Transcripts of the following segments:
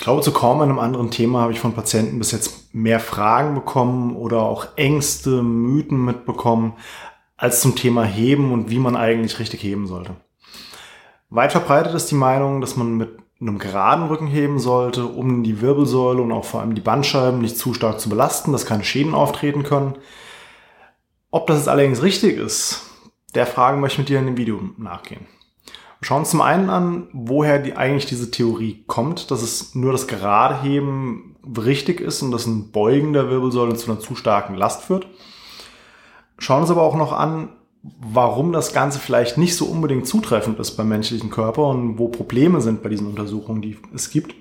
Ich glaube, zu kaum einem anderen Thema habe ich von Patienten bis jetzt mehr Fragen bekommen oder auch Ängste, Mythen mitbekommen, als zum Thema Heben und wie man eigentlich richtig heben sollte. Weit verbreitet ist die Meinung, dass man mit einem geraden Rücken heben sollte, um die Wirbelsäule und auch vor allem die Bandscheiben nicht zu stark zu belasten, dass keine Schäden auftreten können. Ob das jetzt allerdings richtig ist, der Fragen möchte ich mit dir in dem Video nachgehen. Schauen uns zum einen an, woher die, eigentlich diese Theorie kommt, dass es nur das gerade Heben richtig ist und dass ein Beugen der Wirbelsäule zu einer zu starken Last führt. Schauen uns aber auch noch an, warum das Ganze vielleicht nicht so unbedingt zutreffend ist beim menschlichen Körper und wo Probleme sind bei diesen Untersuchungen, die es gibt.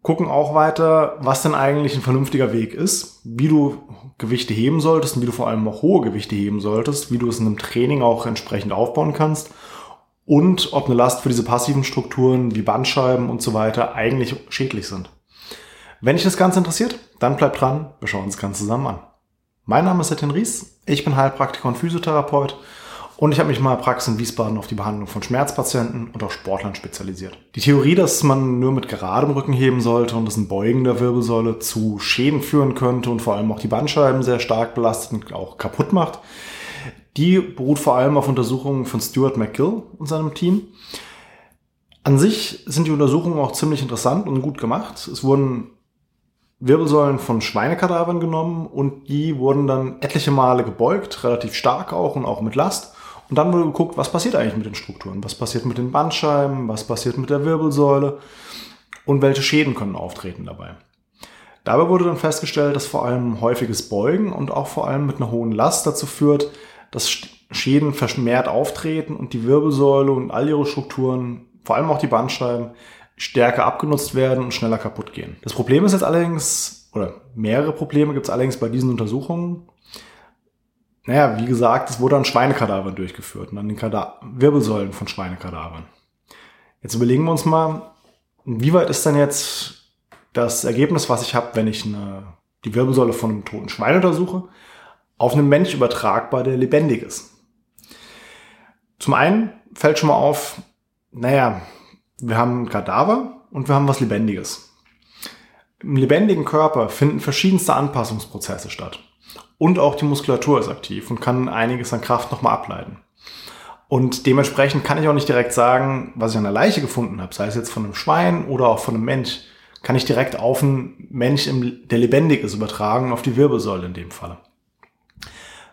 Gucken auch weiter, was denn eigentlich ein vernünftiger Weg ist, wie du Gewichte heben solltest und wie du vor allem auch hohe Gewichte heben solltest, wie du es in einem Training auch entsprechend aufbauen kannst und ob eine Last für diese passiven Strukturen wie Bandscheiben und so weiter eigentlich schädlich sind. Wenn dich das Ganze interessiert, dann bleib dran, wir schauen uns das Ganze zusammen an. Mein Name ist Etienne Ries, ich bin Heilpraktiker und Physiotherapeut und ich habe mich mal Praxis in Wiesbaden auf die Behandlung von Schmerzpatienten und auch Sportlern spezialisiert. Die Theorie, dass man nur mit geradem Rücken heben sollte und dass ein Beugen der Wirbelsäule zu Schäden führen könnte und vor allem auch die Bandscheiben sehr stark belastet und auch kaputt macht, die beruht vor allem auf Untersuchungen von Stuart McGill und seinem Team. An sich sind die Untersuchungen auch ziemlich interessant und gut gemacht. Es wurden Wirbelsäulen von Schweinekadavern genommen und die wurden dann etliche Male gebeugt, relativ stark auch und auch mit Last. Und dann wurde geguckt, was passiert eigentlich mit den Strukturen, was passiert mit den Bandscheiben, was passiert mit der Wirbelsäule und welche Schäden können auftreten dabei. Dabei wurde dann festgestellt, dass vor allem häufiges Beugen und auch vor allem mit einer hohen Last dazu führt, dass Schäden vermehrt auftreten und die Wirbelsäule und all ihre Strukturen, vor allem auch die Bandscheiben, stärker abgenutzt werden und schneller kaputt gehen. Das Problem ist jetzt allerdings, oder mehrere Probleme gibt es allerdings bei diesen Untersuchungen. Naja, wie gesagt, es wurde an Schweinekadavern durchgeführt und an den Kada Wirbelsäulen von Schweinekadavern. Jetzt überlegen wir uns mal, wie weit ist denn jetzt das Ergebnis, was ich habe, wenn ich eine, die Wirbelsäule von einem toten Schwein untersuche auf einen Mensch übertragbar, der lebendig ist. Zum einen fällt schon mal auf, naja, wir haben ein Kadaver und wir haben was Lebendiges. Im lebendigen Körper finden verschiedenste Anpassungsprozesse statt. Und auch die Muskulatur ist aktiv und kann einiges an Kraft nochmal ableiten. Und dementsprechend kann ich auch nicht direkt sagen, was ich an der Leiche gefunden habe, sei es jetzt von einem Schwein oder auch von einem Mensch, kann ich direkt auf einen Mensch, der lebendig ist, übertragen, auf die Wirbelsäule in dem Falle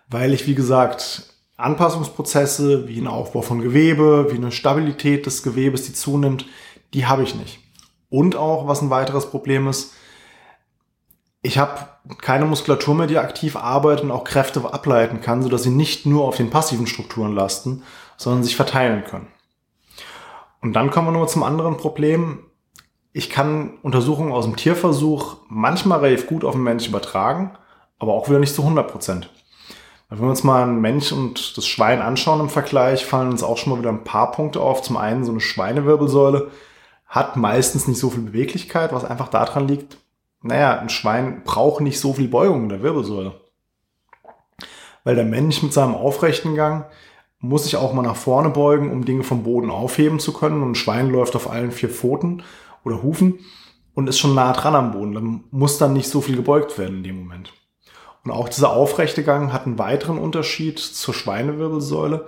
weil ich, wie gesagt, Anpassungsprozesse wie ein Aufbau von Gewebe, wie eine Stabilität des Gewebes, die zunimmt, die habe ich nicht. Und auch, was ein weiteres Problem ist, ich habe keine Muskulatur mehr, die aktiv arbeitet und auch Kräfte ableiten kann, sodass sie nicht nur auf den passiven Strukturen lasten, sondern sich verteilen können. Und dann kommen wir nochmal zum anderen Problem. Ich kann Untersuchungen aus dem Tierversuch manchmal relativ gut auf den Mensch übertragen, aber auch wieder nicht zu 100 Prozent. Wenn wir uns mal einen Mensch und das Schwein anschauen im Vergleich, fallen uns auch schon mal wieder ein paar Punkte auf. Zum einen so eine Schweinewirbelsäule hat meistens nicht so viel Beweglichkeit, was einfach daran liegt, naja, ein Schwein braucht nicht so viel Beugung in der Wirbelsäule. Weil der Mensch mit seinem aufrechten Gang muss sich auch mal nach vorne beugen, um Dinge vom Boden aufheben zu können. Und ein Schwein läuft auf allen vier Pfoten oder Hufen und ist schon nah dran am Boden. Dann muss dann nicht so viel gebeugt werden in dem Moment. Und auch dieser aufrechte Gang hat einen weiteren Unterschied zur Schweinewirbelsäule.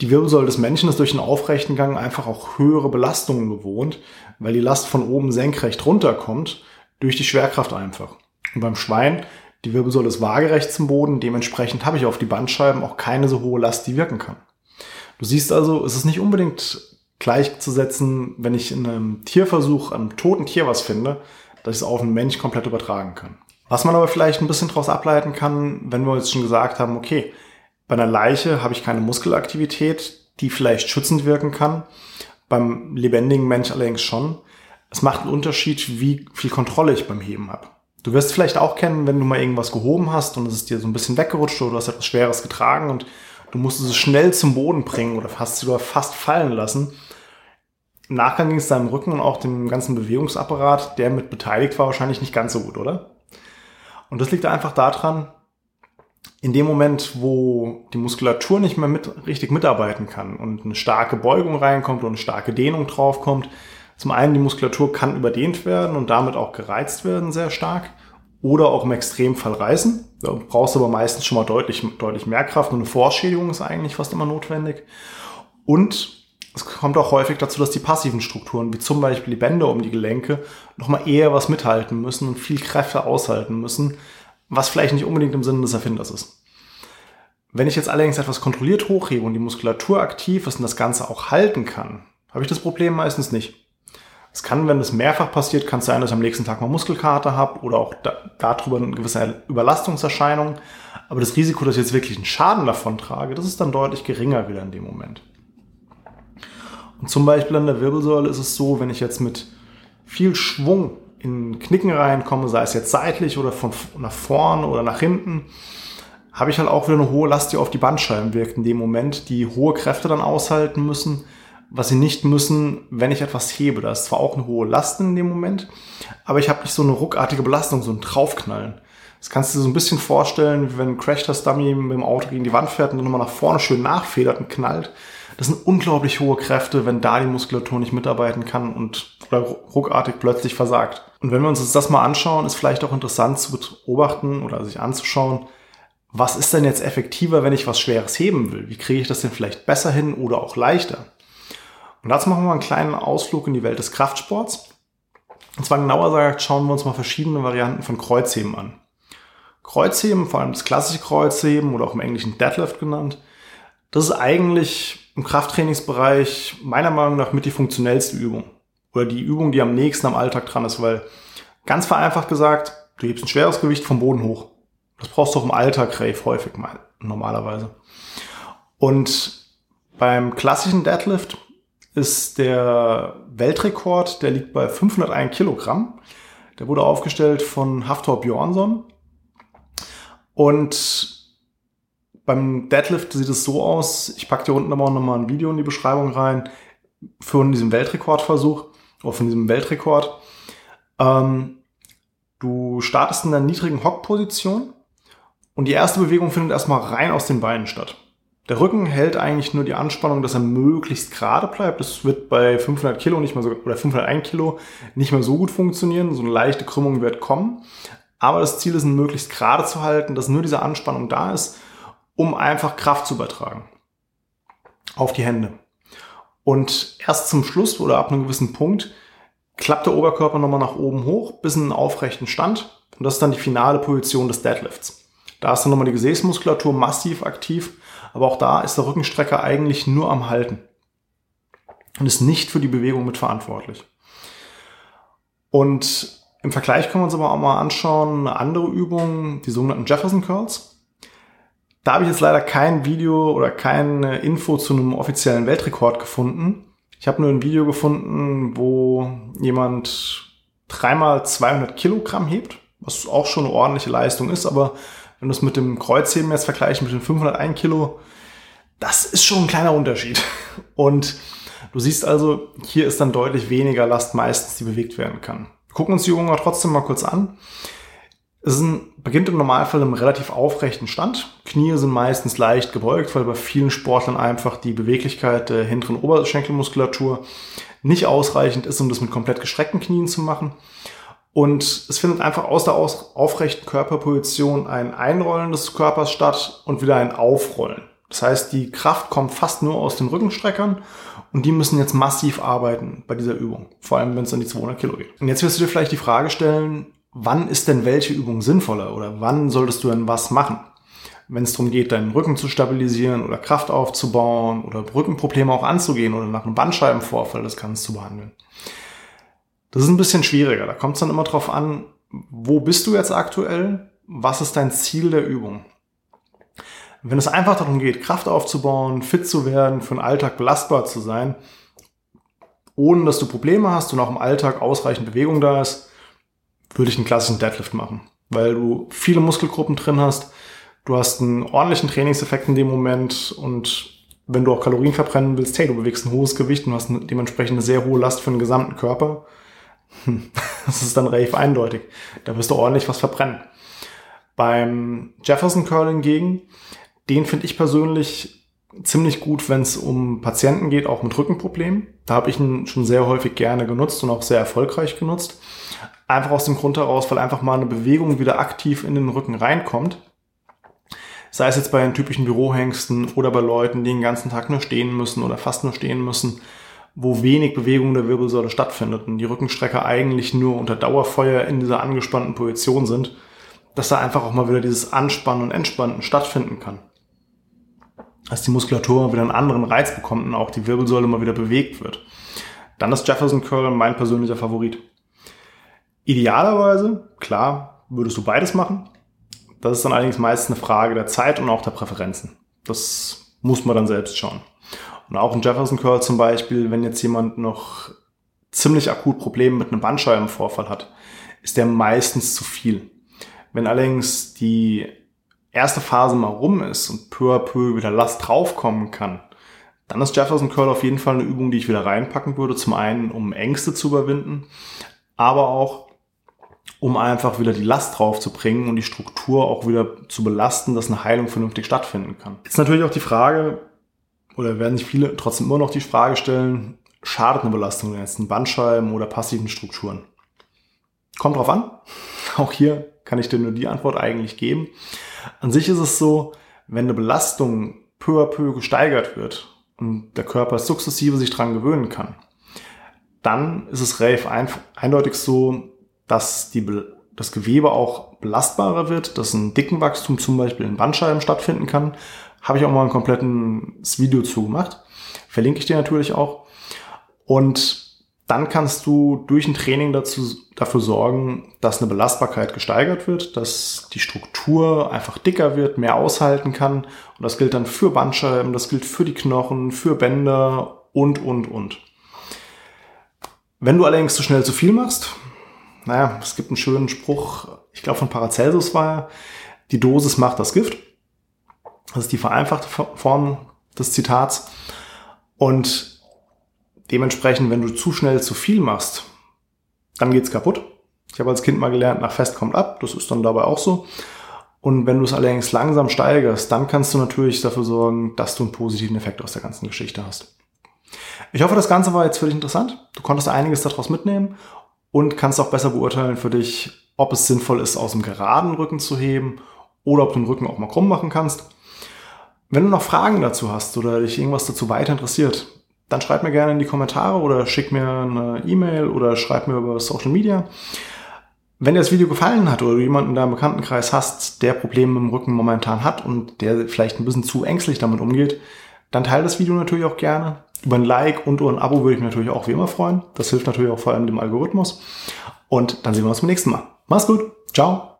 Die Wirbelsäule des Menschen ist durch den aufrechten Gang einfach auch höhere Belastungen gewohnt, weil die Last von oben senkrecht runterkommt, durch die Schwerkraft einfach. Und beim Schwein, die Wirbelsäule ist waagerecht zum Boden, dementsprechend habe ich auf die Bandscheiben auch keine so hohe Last, die wirken kann. Du siehst also, es ist nicht unbedingt gleichzusetzen, wenn ich in einem Tierversuch, einem toten Tier was finde, dass ich es auf einen Mensch komplett übertragen kann. Was man aber vielleicht ein bisschen daraus ableiten kann, wenn wir jetzt schon gesagt haben, okay, bei einer Leiche habe ich keine Muskelaktivität, die vielleicht schützend wirken kann. Beim lebendigen Mensch allerdings schon. Es macht einen Unterschied, wie viel Kontrolle ich beim Heben habe. Du wirst vielleicht auch kennen, wenn du mal irgendwas gehoben hast und es ist dir so ein bisschen weggerutscht oder du hast etwas Schweres getragen und du musst es schnell zum Boden bringen oder hast es sogar fast fallen lassen. Im Nachgang ging es deinem Rücken und auch dem ganzen Bewegungsapparat, der mit beteiligt war, wahrscheinlich nicht ganz so gut, oder? Und das liegt einfach daran, in dem Moment, wo die Muskulatur nicht mehr mit, richtig mitarbeiten kann und eine starke Beugung reinkommt und eine starke Dehnung draufkommt, Zum einen, die Muskulatur kann überdehnt werden und damit auch gereizt werden sehr stark oder auch im Extremfall reißen. Da brauchst du aber meistens schon mal deutlich, deutlich mehr Kraft und eine Vorschädigung ist eigentlich fast immer notwendig. Und es kommt auch häufig dazu, dass die passiven Strukturen, wie zum Beispiel die Bänder um die Gelenke, nochmal eher was mithalten müssen und viel Kräfte aushalten müssen, was vielleicht nicht unbedingt im Sinne des Erfinders ist. Wenn ich jetzt allerdings etwas kontrolliert hochhebe und die Muskulatur aktiv ist und das Ganze auch halten kann, habe ich das Problem meistens nicht. Es kann, wenn es mehrfach passiert, kann es sein, dass ich am nächsten Tag mal Muskelkater habe oder auch da, darüber eine gewisse Überlastungserscheinung. Aber das Risiko, dass ich jetzt wirklich einen Schaden davon trage, das ist dann deutlich geringer wieder in dem Moment. Und zum Beispiel an der Wirbelsäule ist es so, wenn ich jetzt mit viel Schwung in Knicken reinkomme, sei es jetzt seitlich oder von nach vorne oder nach hinten, habe ich halt auch wieder eine hohe Last, die auf die Bandscheiben wirkt in dem Moment, die hohe Kräfte dann aushalten müssen, was sie nicht müssen, wenn ich etwas hebe. Da ist zwar auch eine hohe Last in dem Moment, aber ich habe nicht so eine ruckartige Belastung, so ein Draufknallen. Das kannst du dir so ein bisschen vorstellen, wenn ein Crash-Test-Dummy mit dem Auto gegen die Wand fährt und dann nochmal nach vorne schön nachfedert und knallt. Das sind unglaublich hohe Kräfte, wenn da die Muskulatur nicht mitarbeiten kann und ruckartig plötzlich versagt. Und wenn wir uns das mal anschauen, ist vielleicht auch interessant zu beobachten oder sich anzuschauen, was ist denn jetzt effektiver, wenn ich was Schweres heben will? Wie kriege ich das denn vielleicht besser hin oder auch leichter? Und dazu machen wir einen kleinen Ausflug in die Welt des Kraftsports. Und zwar genauer gesagt, schauen wir uns mal verschiedene Varianten von Kreuzheben an. Kreuzheben, vor allem das klassische Kreuzheben oder auch im Englischen Deadlift genannt, das ist eigentlich im Krafttrainingsbereich meiner Meinung nach mit die funktionellste Übung. Oder die Übung, die am nächsten am Alltag dran ist, weil ganz vereinfacht gesagt, du hebst ein schweres Gewicht vom Boden hoch. Das brauchst du auch im Alltag relativ häufig mal, normalerweise. Und beim klassischen Deadlift ist der Weltrekord, der liegt bei 501 Kilogramm. Der wurde aufgestellt von Haftor Björnsson. Und beim Deadlift sieht es so aus, ich packe dir unten aber auch nochmal ein Video in die Beschreibung rein, von diesem Weltrekordversuch, oder von diesem Weltrekord. Ähm, du startest in der niedrigen Hockposition und die erste Bewegung findet erstmal rein aus den Beinen statt. Der Rücken hält eigentlich nur die Anspannung, dass er möglichst gerade bleibt. Das wird bei 500 Kilo nicht mehr so, oder 501 Kilo nicht mehr so gut funktionieren. So eine leichte Krümmung wird kommen. Aber das Ziel ist, ihn möglichst gerade zu halten, dass nur diese Anspannung da ist, um einfach Kraft zu übertragen. Auf die Hände. Und erst zum Schluss oder ab einem gewissen Punkt klappt der Oberkörper nochmal nach oben hoch bis in einen aufrechten Stand. Und das ist dann die finale Position des Deadlifts. Da ist dann nochmal die Gesäßmuskulatur massiv aktiv aber auch da ist der Rückenstrecker eigentlich nur am Halten und ist nicht für die Bewegung mitverantwortlich. Und im Vergleich können wir uns aber auch mal anschauen, eine andere Übung, die sogenannten Jefferson Curls. Da habe ich jetzt leider kein Video oder keine Info zu einem offiziellen Weltrekord gefunden. Ich habe nur ein Video gefunden, wo jemand dreimal 200 Kilogramm hebt, was auch schon eine ordentliche Leistung ist, aber wenn du es mit dem Kreuzheben jetzt vergleichst, mit den 501 Kilo, das ist schon ein kleiner Unterschied. Und du siehst also, hier ist dann deutlich weniger Last meistens, die bewegt werden kann. Gucken uns die Übung aber trotzdem mal kurz an. Es ein, beginnt im Normalfall im relativ aufrechten Stand. Knie sind meistens leicht gebeugt, weil bei vielen Sportlern einfach die Beweglichkeit der hinteren Oberschenkelmuskulatur nicht ausreichend ist, um das mit komplett gestreckten Knien zu machen. Und es findet einfach aus der aufrechten Körperposition ein Einrollen des Körpers statt und wieder ein Aufrollen. Das heißt, die Kraft kommt fast nur aus den Rückenstreckern und die müssen jetzt massiv arbeiten bei dieser Übung. Vor allem, wenn es an die 200 Kilo geht. Und jetzt wirst du dir vielleicht die Frage stellen, wann ist denn welche Übung sinnvoller oder wann solltest du denn was machen? Wenn es darum geht, deinen Rücken zu stabilisieren oder Kraft aufzubauen oder Rückenprobleme auch anzugehen oder nach einem Bandscheibenvorfall das Ganze zu behandeln. Das ist ein bisschen schwieriger. Da kommt es dann immer drauf an, wo bist du jetzt aktuell? Was ist dein Ziel der Übung? Wenn es einfach darum geht, Kraft aufzubauen, fit zu werden, für den Alltag belastbar zu sein, ohne dass du Probleme hast und auch im Alltag ausreichend Bewegung da ist, würde ich einen klassischen Deadlift machen, weil du viele Muskelgruppen drin hast, du hast einen ordentlichen Trainingseffekt in dem Moment und wenn du auch Kalorien verbrennen willst, hey, du bewegst ein hohes Gewicht und hast dementsprechend eine sehr hohe Last für den gesamten Körper, hm, das ist dann relativ eindeutig. Da wirst du ordentlich was verbrennen. Beim Jefferson Curl hingegen, den finde ich persönlich ziemlich gut, wenn es um Patienten geht, auch mit Rückenproblemen. Da habe ich ihn schon sehr häufig gerne genutzt und auch sehr erfolgreich genutzt. Einfach aus dem Grund heraus, weil einfach mal eine Bewegung wieder aktiv in den Rücken reinkommt. Sei es jetzt bei den typischen Bürohengsten oder bei Leuten, die den ganzen Tag nur stehen müssen oder fast nur stehen müssen, wo wenig Bewegung der Wirbelsäule stattfindet und die Rückenstrecker eigentlich nur unter Dauerfeuer in dieser angespannten Position sind, dass da einfach auch mal wieder dieses Anspannen und Entspannen stattfinden kann. Dass die Muskulatur mal wieder einen anderen Reiz bekommt und auch die Wirbelsäule mal wieder bewegt wird. Dann ist Jefferson Curl mein persönlicher Favorit. Idealerweise, klar, würdest du beides machen. Das ist dann allerdings meist eine Frage der Zeit und auch der Präferenzen. Das muss man dann selbst schauen. Und auch ein Jefferson Curl zum Beispiel, wenn jetzt jemand noch ziemlich akut Probleme mit einem Bandscheibenvorfall hat, ist der meistens zu viel. Wenn allerdings die erste Phase mal rum ist und peu à peu wieder Last draufkommen kann, dann ist Jefferson Curl auf jeden Fall eine Übung, die ich wieder reinpacken würde. Zum einen, um Ängste zu überwinden, aber auch, um einfach wieder die Last drauf zu bringen und die Struktur auch wieder zu belasten, dass eine Heilung vernünftig stattfinden kann. Jetzt natürlich auch die Frage, oder werden sich viele trotzdem immer noch die Frage stellen, schadet eine Belastung jetzt in Bandscheiben oder passiven Strukturen? Kommt drauf an. Auch hier kann ich dir nur die Antwort eigentlich geben. An sich ist es so, wenn eine Belastung peu à peu gesteigert wird und der Körper sukzessive sich dran gewöhnen kann, dann ist es relativ eindeutig so, dass die, das Gewebe auch belastbarer wird, dass ein dicken Wachstum zum Beispiel in Bandscheiben stattfinden kann. Habe ich auch mal ein komplettes Video zu gemacht. Verlinke ich dir natürlich auch. Und dann kannst du durch ein Training dazu, dafür sorgen, dass eine Belastbarkeit gesteigert wird, dass die Struktur einfach dicker wird, mehr aushalten kann. Und das gilt dann für Bandscheiben, das gilt für die Knochen, für Bänder und, und, und. Wenn du allerdings zu schnell zu viel machst, naja, es gibt einen schönen Spruch, ich glaube von Paracelsus war er, die Dosis macht das Gift. Das ist die vereinfachte Form des Zitats. Und dementsprechend, wenn du zu schnell zu viel machst, dann geht's kaputt. Ich habe als Kind mal gelernt, nach fest kommt ab. Das ist dann dabei auch so. Und wenn du es allerdings langsam steigerst, dann kannst du natürlich dafür sorgen, dass du einen positiven Effekt aus der ganzen Geschichte hast. Ich hoffe, das Ganze war jetzt für dich interessant. Du konntest einiges daraus mitnehmen und kannst auch besser beurteilen für dich, ob es sinnvoll ist, aus dem geraden Rücken zu heben oder ob du den Rücken auch mal krumm machen kannst. Wenn du noch Fragen dazu hast oder dich irgendwas dazu weiter interessiert, dann schreib mir gerne in die Kommentare oder schick mir eine E-Mail oder schreib mir über Social Media. Wenn dir das Video gefallen hat oder du jemanden in deinem Bekanntenkreis hast, der Probleme im Rücken momentan hat und der vielleicht ein bisschen zu ängstlich damit umgeht, dann teile das Video natürlich auch gerne. Über ein Like und ein Abo würde ich mich natürlich auch wie immer freuen. Das hilft natürlich auch vor allem dem Algorithmus. Und dann sehen wir uns beim nächsten Mal. Mach's gut. Ciao.